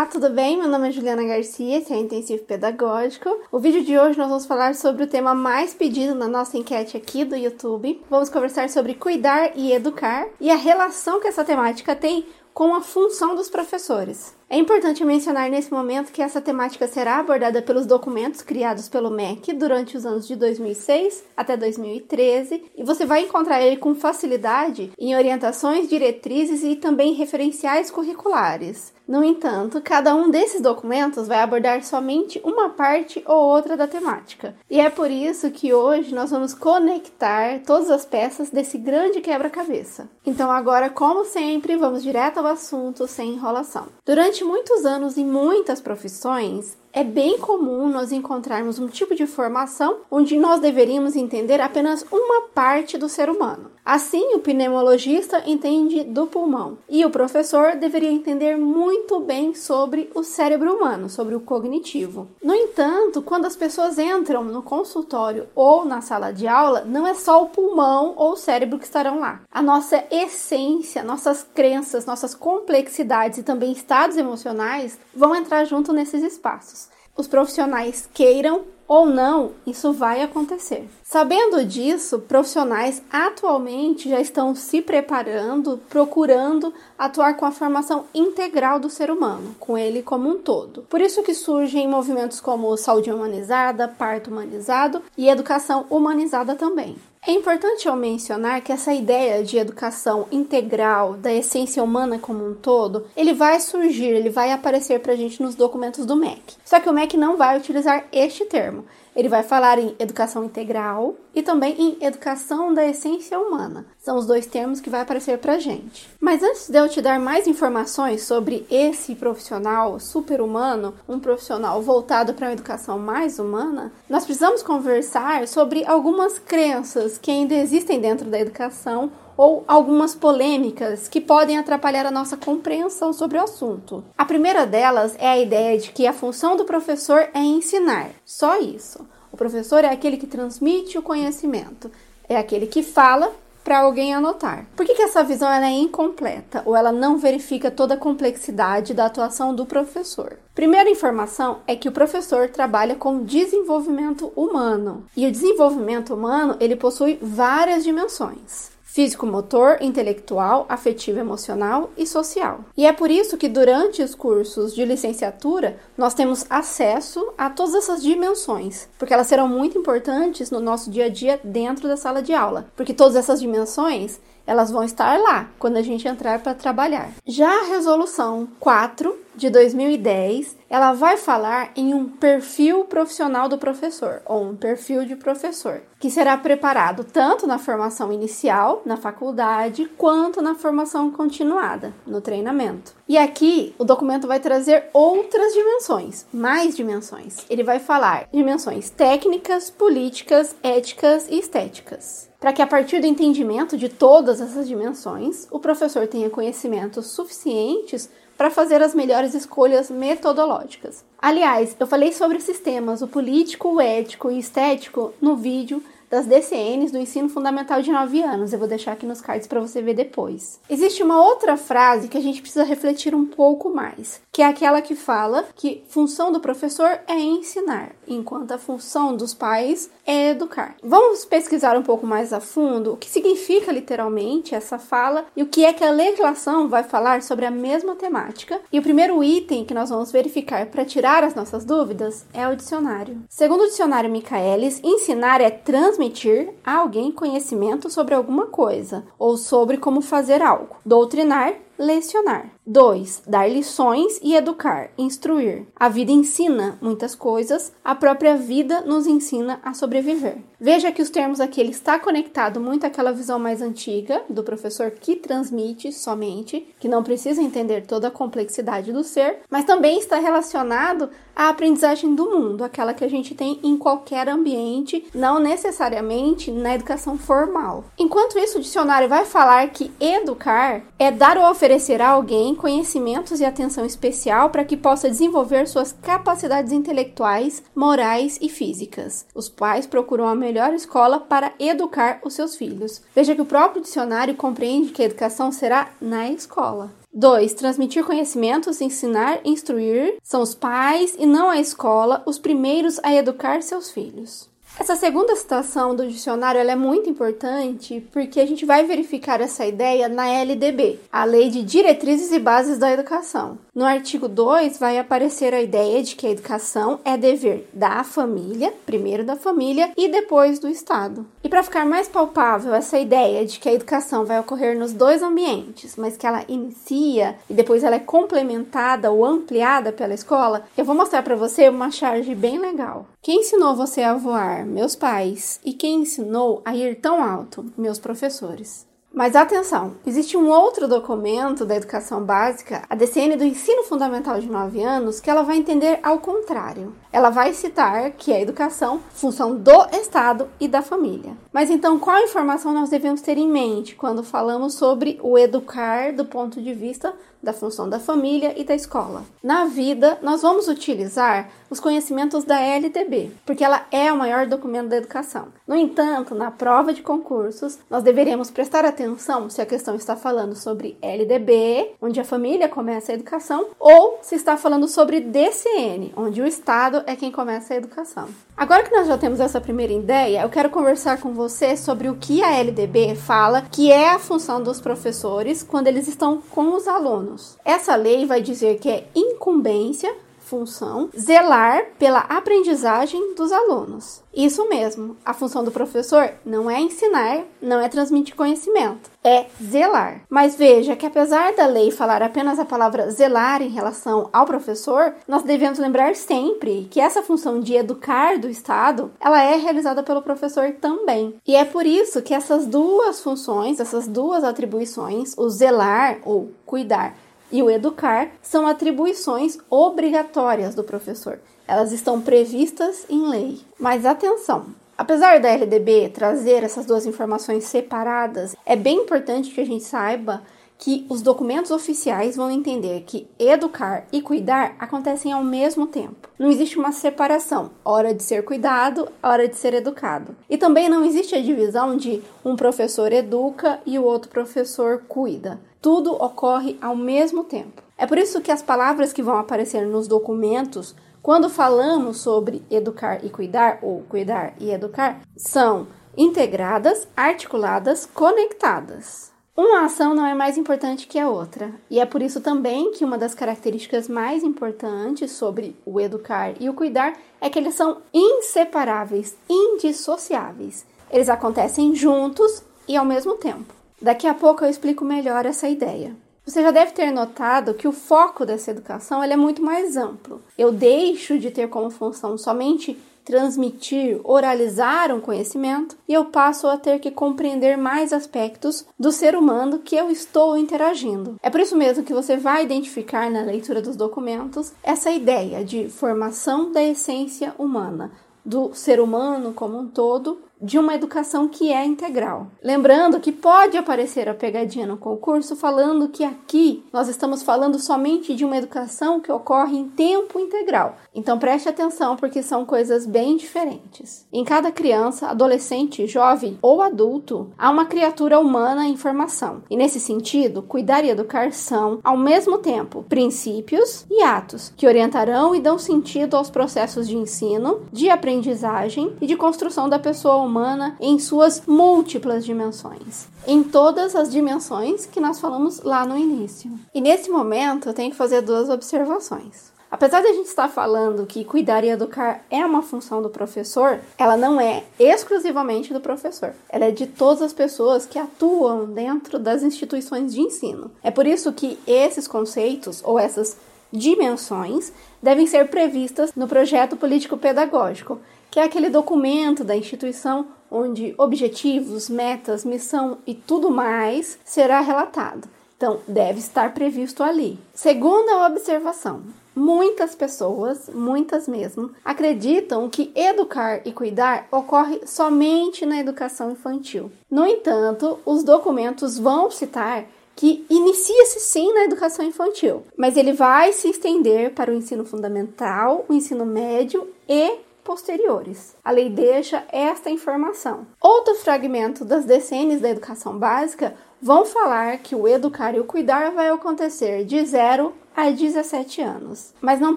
Olá, tudo bem? Meu nome é Juliana Garcia, esse é o Intensivo Pedagógico. O vídeo de hoje nós vamos falar sobre o tema mais pedido na nossa enquete aqui do YouTube. Vamos conversar sobre cuidar e educar e a relação que essa temática tem com a função dos professores. É importante mencionar nesse momento que essa temática será abordada pelos documentos criados pelo MEC durante os anos de 2006 até 2013 e você vai encontrar ele com facilidade em orientações, diretrizes e também referenciais curriculares. No entanto, cada um desses documentos vai abordar somente uma parte ou outra da temática. E é por isso que hoje nós vamos conectar todas as peças desse grande quebra-cabeça. Então, agora, como sempre, vamos direto ao assunto sem enrolação. Durante muitos anos, em muitas profissões, é bem comum nós encontrarmos um tipo de formação onde nós deveríamos entender apenas uma parte do ser humano. Assim, o pneumologista entende do pulmão e o professor deveria entender muito bem sobre o cérebro humano, sobre o cognitivo. No entanto, quando as pessoas entram no consultório ou na sala de aula, não é só o pulmão ou o cérebro que estarão lá. A nossa essência, nossas crenças, nossas complexidades e também estados emocionais vão entrar junto nesses espaços os profissionais queiram ou não, isso vai acontecer. Sabendo disso, profissionais atualmente já estão se preparando, procurando atuar com a formação integral do ser humano, com ele como um todo. Por isso que surgem movimentos como saúde humanizada, parto humanizado e educação humanizada também. É importante eu mencionar que essa ideia de educação integral da essência humana como um todo, ele vai surgir, ele vai aparecer para a gente nos documentos do MEC. Só que o MEC não vai utilizar este termo. Ele vai falar em educação integral e também em educação da essência humana. São os dois termos que vai aparecer para gente. Mas antes de eu te dar mais informações sobre esse profissional super-humano, um profissional voltado para uma educação mais humana, nós precisamos conversar sobre algumas crenças que ainda existem dentro da educação ou algumas polêmicas que podem atrapalhar a nossa compreensão sobre o assunto. A primeira delas é a ideia de que a função do professor é ensinar, só isso. O professor é aquele que transmite o conhecimento, é aquele que fala para alguém anotar. Por que, que essa visão é incompleta ou ela não verifica toda a complexidade da atuação do professor? Primeira informação é que o professor trabalha com desenvolvimento humano e o desenvolvimento humano ele possui várias dimensões físico-motor, intelectual, afetivo, emocional e social. E é por isso que durante os cursos de licenciatura nós temos acesso a todas essas dimensões, porque elas serão muito importantes no nosso dia a dia dentro da sala de aula, porque todas essas dimensões elas vão estar lá quando a gente entrar para trabalhar. Já a resolução 4 de 2010, ela vai falar em um perfil profissional do professor, ou um perfil de professor, que será preparado tanto na formação inicial, na faculdade, quanto na formação continuada, no treinamento. E aqui o documento vai trazer outras dimensões, mais dimensões. Ele vai falar dimensões técnicas, políticas, éticas e estéticas para que a partir do entendimento de todas essas dimensões, o professor tenha conhecimentos suficientes para fazer as melhores escolhas metodológicas. Aliás, eu falei sobre esses temas, o político, o ético e estético, no vídeo das DCNs do ensino fundamental de 9 anos. Eu vou deixar aqui nos cards para você ver depois. Existe uma outra frase que a gente precisa refletir um pouco mais, que é aquela que fala que função do professor é ensinar, enquanto a função dos pais é educar. Vamos pesquisar um pouco mais a fundo o que significa literalmente essa fala e o que é que a legislação vai falar sobre a mesma temática. E o primeiro item que nós vamos verificar para tirar as nossas dúvidas é o dicionário. Segundo o dicionário Michaelis, ensinar é transmitir transmitir a alguém conhecimento sobre alguma coisa ou sobre como fazer algo. Doutrinar, lecionar. 2. Dar lições e educar, instruir. A vida ensina muitas coisas, a própria vida nos ensina a sobreviver. Veja que os termos aqui ele está conectado muito àquela visão mais antiga do professor que transmite somente, que não precisa entender toda a complexidade do ser, mas também está relacionado à aprendizagem do mundo, aquela que a gente tem em qualquer ambiente, não necessariamente na educação formal. Enquanto isso, o dicionário vai falar que educar é dar ou oferecer a alguém conhecimentos e atenção especial para que possa desenvolver suas capacidades intelectuais, morais e físicas. Os pais procuram a melhor escola para educar os seus filhos. Veja que o próprio dicionário compreende que a educação será na escola. 2. Transmitir conhecimentos, ensinar, instruir. São os pais e não a escola os primeiros a educar seus filhos. Essa segunda citação do dicionário é muito importante porque a gente vai verificar essa ideia na LDB, a Lei de Diretrizes e Bases da Educação. No artigo 2 vai aparecer a ideia de que a educação é dever da família, primeiro da família e depois do Estado. E para ficar mais palpável essa ideia de que a educação vai ocorrer nos dois ambientes, mas que ela inicia e depois ela é complementada ou ampliada pela escola, eu vou mostrar para você uma charge bem legal. Quem ensinou você a voar? Meus pais. E quem ensinou a ir tão alto? Meus professores. Mas atenção, existe um outro documento da educação básica, a DCN do ensino fundamental de 9 anos, que ela vai entender ao contrário. Ela vai citar que a educação função do Estado e da família. Mas então, qual informação nós devemos ter em mente quando falamos sobre o educar do ponto de vista da função da família e da escola. Na vida, nós vamos utilizar os conhecimentos da LDB, porque ela é o maior documento da educação. No entanto, na prova de concursos, nós deveremos prestar atenção se a questão está falando sobre LDB, onde a família começa a educação, ou se está falando sobre DCN, onde o Estado é quem começa a educação. Agora que nós já temos essa primeira ideia, eu quero conversar com você sobre o que a LDB fala que é a função dos professores quando eles estão com os alunos. Essa lei vai dizer que é incumbência função zelar pela aprendizagem dos alunos. Isso mesmo, a função do professor não é ensinar, não é transmitir conhecimento, é zelar. Mas veja que apesar da lei falar apenas a palavra zelar em relação ao professor, nós devemos lembrar sempre que essa função de educar do Estado, ela é realizada pelo professor também. E é por isso que essas duas funções, essas duas atribuições, o zelar ou cuidar e o educar são atribuições obrigatórias do professor. Elas estão previstas em lei. Mas atenção, Apesar da LDB trazer essas duas informações separadas, é bem importante que a gente saiba que os documentos oficiais vão entender que educar e cuidar acontecem ao mesmo tempo. Não existe uma separação, hora de ser cuidado, hora de ser educado. E também não existe a divisão de um professor educa e o outro professor cuida. Tudo ocorre ao mesmo tempo. É por isso que as palavras que vão aparecer nos documentos, quando falamos sobre educar e cuidar, ou cuidar e educar, são integradas, articuladas, conectadas. Uma ação não é mais importante que a outra, e é por isso também que uma das características mais importantes sobre o educar e o cuidar é que eles são inseparáveis, indissociáveis. Eles acontecem juntos e ao mesmo tempo. Daqui a pouco eu explico melhor essa ideia. Você já deve ter notado que o foco dessa educação é muito mais amplo. Eu deixo de ter como função somente transmitir, oralizar um conhecimento e eu passo a ter que compreender mais aspectos do ser humano que eu estou interagindo. É por isso mesmo que você vai identificar na leitura dos documentos essa ideia de formação da essência humana, do ser humano como um todo de uma educação que é integral. Lembrando que pode aparecer a pegadinha no concurso falando que aqui nós estamos falando somente de uma educação que ocorre em tempo integral. Então preste atenção porque são coisas bem diferentes. Em cada criança, adolescente, jovem ou adulto, há uma criatura humana em formação. E nesse sentido, cuidar e educar são, ao mesmo tempo, princípios e atos que orientarão e dão sentido aos processos de ensino, de aprendizagem e de construção da pessoa humana humana em suas múltiplas dimensões, em todas as dimensões que nós falamos lá no início. E nesse momento eu tenho que fazer duas observações. Apesar de a gente estar falando que cuidar e educar é uma função do professor, ela não é exclusivamente do professor. Ela é de todas as pessoas que atuam dentro das instituições de ensino. É por isso que esses conceitos ou essas dimensões devem ser previstas no projeto político-pedagógico, que é aquele documento da instituição onde objetivos, metas, missão e tudo mais será relatado. Então, deve estar previsto ali. Segunda observação: muitas pessoas, muitas mesmo, acreditam que educar e cuidar ocorre somente na educação infantil. No entanto, os documentos vão citar que inicia-se sim na educação infantil, mas ele vai se estender para o ensino fundamental, o ensino médio e posteriores. A lei deixa esta informação. Outro fragmento das decênios da educação básica vão falar que o educar e o cuidar vai acontecer de 0 a 17 anos. Mas não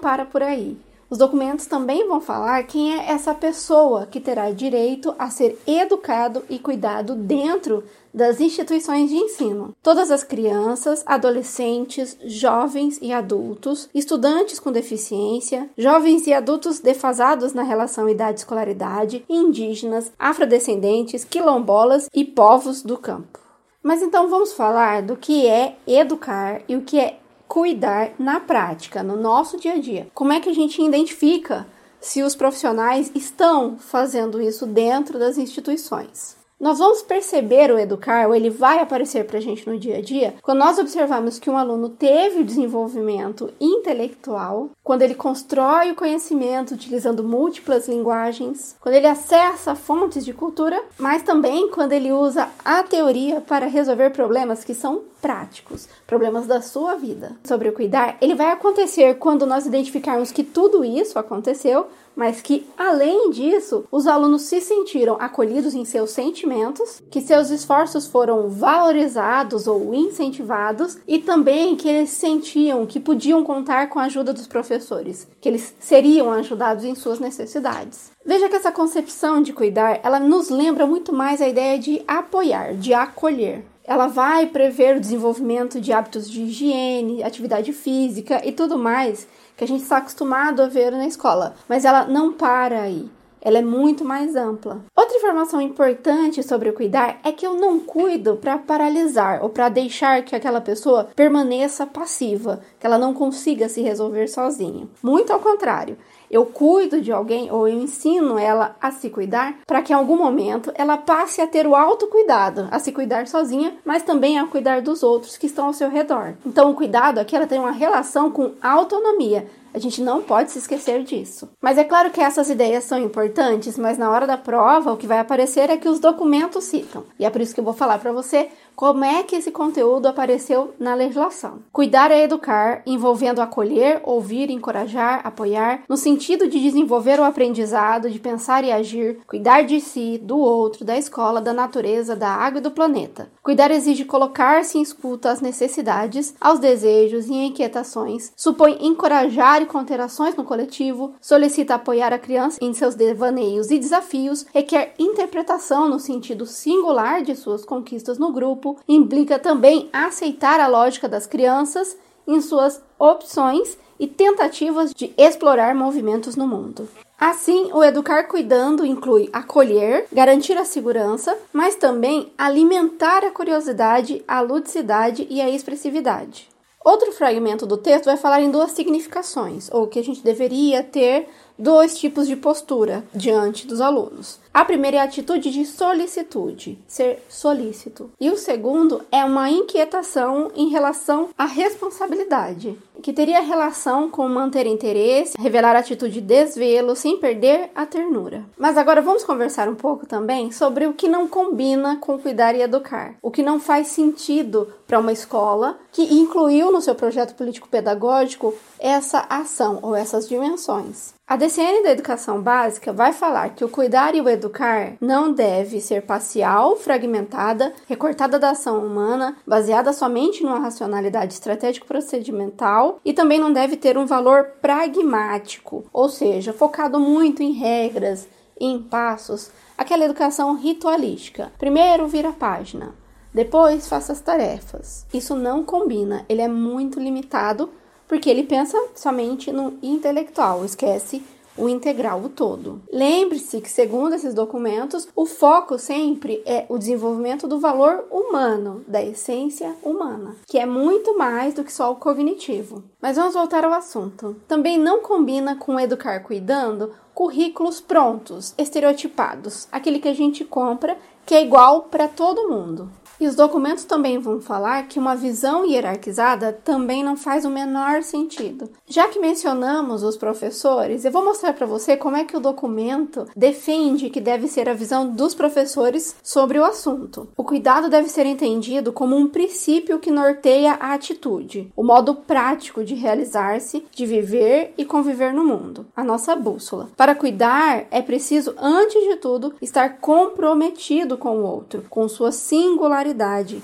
para por aí. Os documentos também vão falar quem é essa pessoa que terá direito a ser educado e cuidado dentro das instituições de ensino. Todas as crianças, adolescentes, jovens e adultos, estudantes com deficiência, jovens e adultos defasados na relação idade-escolaridade, indígenas, afrodescendentes, quilombolas e povos do campo. Mas então vamos falar do que é educar e o que é cuidar na prática, no nosso dia a dia. Como é que a gente identifica se os profissionais estão fazendo isso dentro das instituições? Nós vamos perceber o educar, ou ele vai aparecer para a gente no dia a dia, quando nós observamos que um aluno teve desenvolvimento intelectual, quando ele constrói o conhecimento utilizando múltiplas linguagens, quando ele acessa fontes de cultura, mas também quando ele usa a teoria para resolver problemas que são práticos, problemas da sua vida. Sobre o cuidar, ele vai acontecer quando nós identificarmos que tudo isso aconteceu, mas que, além disso, os alunos se sentiram acolhidos em seus sentimentos, que seus esforços foram valorizados ou incentivados e também que eles sentiam que podiam contar com a ajuda dos professores, que eles seriam ajudados em suas necessidades. Veja que essa concepção de cuidar, ela nos lembra muito mais a ideia de apoiar, de acolher. Ela vai prever o desenvolvimento de hábitos de higiene, atividade física e tudo mais que a gente está acostumado a ver na escola, mas ela não para aí. Ela é muito mais ampla. Outra informação importante sobre cuidar é que eu não cuido para paralisar ou para deixar que aquela pessoa permaneça passiva, que ela não consiga se resolver sozinha. Muito ao contrário, eu cuido de alguém ou eu ensino ela a se cuidar para que em algum momento ela passe a ter o autocuidado, a se cuidar sozinha, mas também a cuidar dos outros que estão ao seu redor. Então, o cuidado aqui ela tem uma relação com autonomia. A gente não pode se esquecer disso. Mas é claro que essas ideias são importantes, mas na hora da prova o que vai aparecer é que os documentos citam. E é por isso que eu vou falar para você como é que esse conteúdo apareceu na legislação? Cuidar é educar, envolvendo acolher, ouvir, encorajar, apoiar, no sentido de desenvolver o aprendizado, de pensar e agir, cuidar de si, do outro, da escola, da natureza, da água e do planeta. Cuidar exige colocar-se em escuta às necessidades, aos desejos e inquietações, supõe encorajar e conter ações no coletivo, solicita apoiar a criança em seus devaneios e desafios, requer interpretação no sentido singular de suas conquistas no grupo. Implica também aceitar a lógica das crianças em suas opções e tentativas de explorar movimentos no mundo. Assim, o educar cuidando inclui acolher, garantir a segurança, mas também alimentar a curiosidade, a ludicidade e a expressividade. Outro fragmento do texto vai falar em duas significações, ou que a gente deveria ter dois tipos de postura diante dos alunos. A primeira é a atitude de solicitude, ser solícito. E o segundo é uma inquietação em relação à responsabilidade, que teria relação com manter interesse, revelar atitude de desvelo sem perder a ternura. Mas agora vamos conversar um pouco também sobre o que não combina com cuidar e educar, o que não faz sentido para uma escola que incluiu no seu projeto político-pedagógico essa ação ou essas dimensões. A DCN da Educação Básica vai falar que o cuidar e o educar não deve ser parcial, fragmentada, recortada da ação humana, baseada somente numa racionalidade estratégico-procedimental e também não deve ter um valor pragmático, ou seja, focado muito em regras, em passos, aquela educação ritualística. Primeiro vira a página, depois faça as tarefas. Isso não combina, ele é muito limitado porque ele pensa somente no intelectual, esquece o integral, o todo. Lembre-se que, segundo esses documentos, o foco sempre é o desenvolvimento do valor humano, da essência humana, que é muito mais do que só o cognitivo. Mas vamos voltar ao assunto. Também não combina com educar cuidando currículos prontos, estereotipados, aquele que a gente compra que é igual para todo mundo. E os documentos também vão falar que uma visão hierarquizada também não faz o menor sentido. Já que mencionamos os professores, eu vou mostrar para você como é que o documento defende que deve ser a visão dos professores sobre o assunto. O cuidado deve ser entendido como um princípio que norteia a atitude, o modo prático de realizar-se, de viver e conviver no mundo, a nossa bússola. Para cuidar, é preciso, antes de tudo, estar comprometido com o outro, com sua singularidade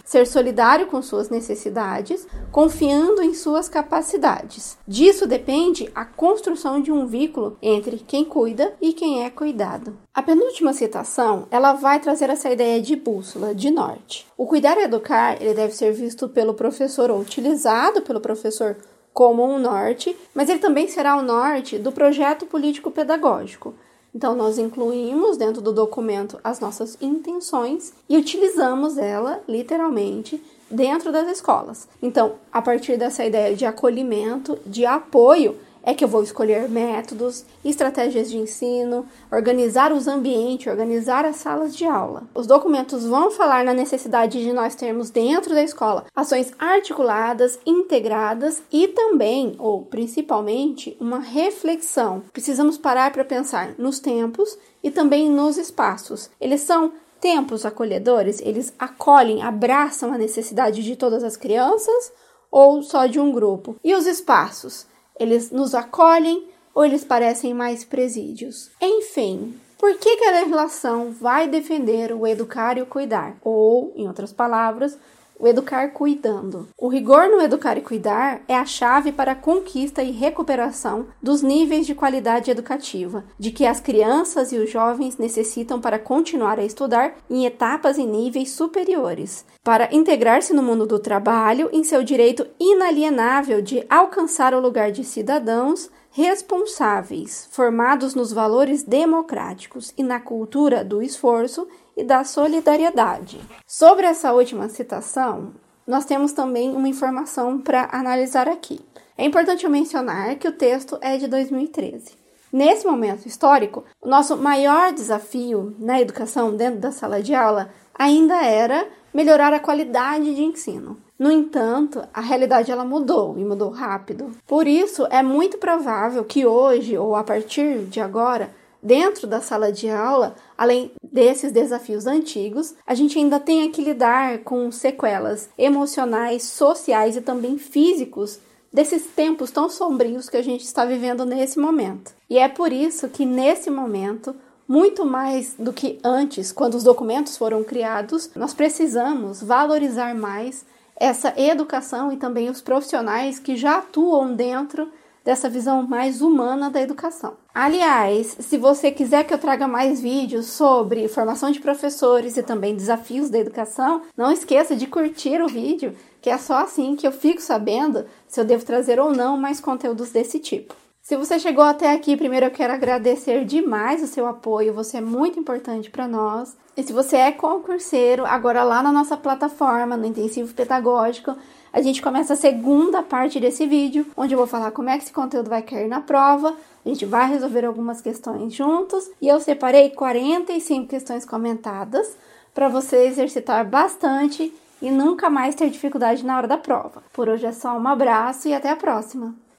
ser solidário com suas necessidades, confiando em suas capacidades. Disso depende a construção de um vínculo entre quem cuida e quem é cuidado. A penúltima citação, ela vai trazer essa ideia de bússola, de norte. O cuidar e educar, ele deve ser visto pelo professor ou utilizado pelo professor como um norte, mas ele também será o norte do projeto político-pedagógico. Então, nós incluímos dentro do documento as nossas intenções e utilizamos ela, literalmente, dentro das escolas. Então, a partir dessa ideia de acolhimento, de apoio, é que eu vou escolher métodos, estratégias de ensino, organizar os ambientes, organizar as salas de aula. Os documentos vão falar na necessidade de nós termos dentro da escola ações articuladas, integradas e também, ou principalmente, uma reflexão. Precisamos parar para pensar nos tempos e também nos espaços. Eles são tempos acolhedores, eles acolhem, abraçam a necessidade de todas as crianças ou só de um grupo. E os espaços? Eles nos acolhem ou eles parecem mais presídios? Enfim, por que, que a legislação vai defender o educar e o cuidar? Ou, em outras palavras, o educar cuidando. O rigor no educar e cuidar é a chave para a conquista e recuperação dos níveis de qualidade educativa, de que as crianças e os jovens necessitam para continuar a estudar em etapas e níveis superiores, para integrar-se no mundo do trabalho em seu direito inalienável de alcançar o lugar de cidadãos responsáveis, formados nos valores democráticos e na cultura do esforço e da solidariedade. Sobre essa última citação, nós temos também uma informação para analisar aqui. É importante mencionar que o texto é de 2013. Nesse momento histórico, o nosso maior desafio na educação dentro da sala de aula ainda era melhorar a qualidade de ensino. No entanto, a realidade ela mudou e mudou rápido. Por isso, é muito provável que hoje ou a partir de agora dentro da sala de aula, além desses desafios antigos, a gente ainda tem que lidar com sequelas emocionais, sociais e também físicos desses tempos tão sombrios que a gente está vivendo nesse momento. E é por isso que nesse momento, muito mais do que antes, quando os documentos foram criados, nós precisamos valorizar mais essa educação e também os profissionais que já atuam dentro dessa visão mais humana da educação. Aliás, se você quiser que eu traga mais vídeos sobre formação de professores e também desafios da educação, não esqueça de curtir o vídeo, que é só assim que eu fico sabendo se eu devo trazer ou não mais conteúdos desse tipo. Se você chegou até aqui, primeiro eu quero agradecer demais o seu apoio, você é muito importante para nós. E se você é concurseiro, agora lá na nossa plataforma, no Intensivo Pedagógico, a gente começa a segunda parte desse vídeo, onde eu vou falar como é que esse conteúdo vai cair na prova. A gente vai resolver algumas questões juntos e eu separei 45 questões comentadas para você exercitar bastante e nunca mais ter dificuldade na hora da prova. Por hoje é só um abraço e até a próxima!